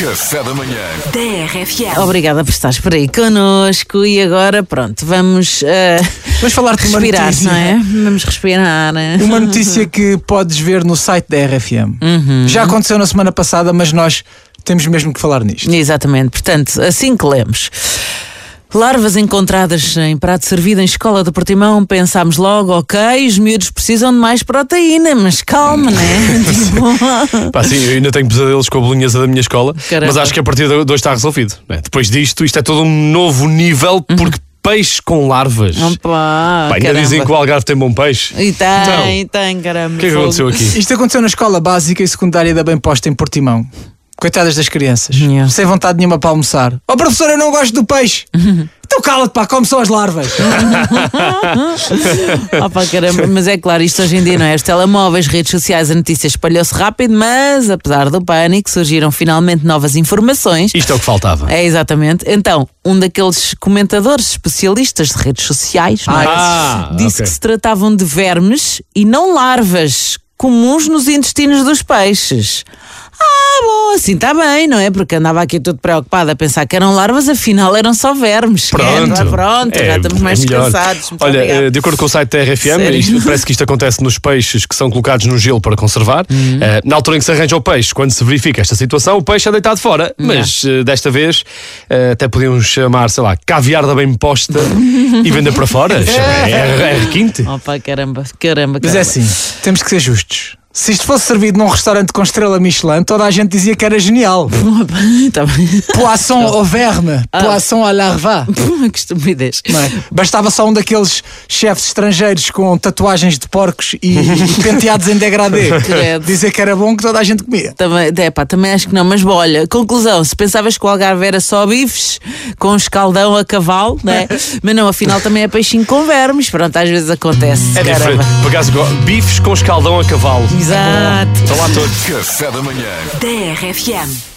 Café da manhã. TRFM. Obrigada por estares por aí connosco e agora, pronto, vamos uh, Vamos falar-te de uma respirar, notícia. não é? Vamos respirar. Uma notícia que podes ver no site da RFM. Uhum. Já aconteceu na semana passada, mas nós temos mesmo que falar nisto. Exatamente, portanto, assim que lemos. Larvas encontradas em prato servido em escola de Portimão, pensámos logo, ok, os miúdos precisam de mais proteína, mas calma, né? Tipo, Pá, sim, eu ainda tenho pesadelos com a bolinhesa da minha escola, Caramba. mas acho que a partir de hoje está resolvido. né? Depois disto, isto é todo um novo nível, porque peixe com larvas. Uhum. Opa, Pá, ainda caramba. dizem que o Algarve tem bom peixe. E tem, Então, tem, caramba. O que é que aconteceu aqui? Isto aconteceu na escola básica e secundária da Bem Posta em Portimão. Coitadas das crianças. Yeah. Sem vontade nenhuma para almoçar. Oh, professor, eu não gosto do peixe. então cala-te, pá, como são as larvas. Opa, caramba, mas é claro, isto hoje em dia não é? Os telemóveis, redes sociais, a notícia espalhou-se rápido, mas apesar do pânico, surgiram finalmente novas informações. Isto é o que faltava. É exatamente. Então, um daqueles comentadores especialistas de redes sociais não é? Ah, disse ok. que se tratavam de vermes e não larvas comuns nos intestinos dos peixes. Ah, bom, assim está bem, não é? Porque andava aqui todo preocupado a pensar que eram larvas, afinal eram só vermes. Pronto. É, pronto, já É, estamos é mais melhor. descansados. Muito Olha, obrigada. eh, de acordo com o site da RFM, isto- parece que isto acontece nos peixes que são colocados no gelo para conservar. Uhum. Eh, na altura em que se arranja o peixe, quando se verifica esta situação, o peixe é deitado fora. Mas eh, desta vez eh, até podiam chamar, sei lá, caviar da bem posta e vender para fora. É, é requinte. Opa, caramba, caramba, Mas caramba. é assim, temos que ser justos. Se isto fosse servido num restaurante com estrela Michelin, toda a gente dizia que era genial. Tá bem. Poisson au verme, poisson à larva. que estupidez. É? Bastava só um daqueles chefes estrangeiros com tatuagens de porcos e, e penteados em degradê Credo. dizer que era bom que toda a gente comia. Também, é, pá, também acho que não, mas bom, olha, conclusão: se pensavas que o Algarve era só bifes com escaldão a cavalo, né? mas não, afinal também é peixinho com vermes. Pronto, às vezes acontece. É diferente. Por acaso, bifes com escaldão a cavalo. Exato. Estão lá todos. Café da manhã. TRFM.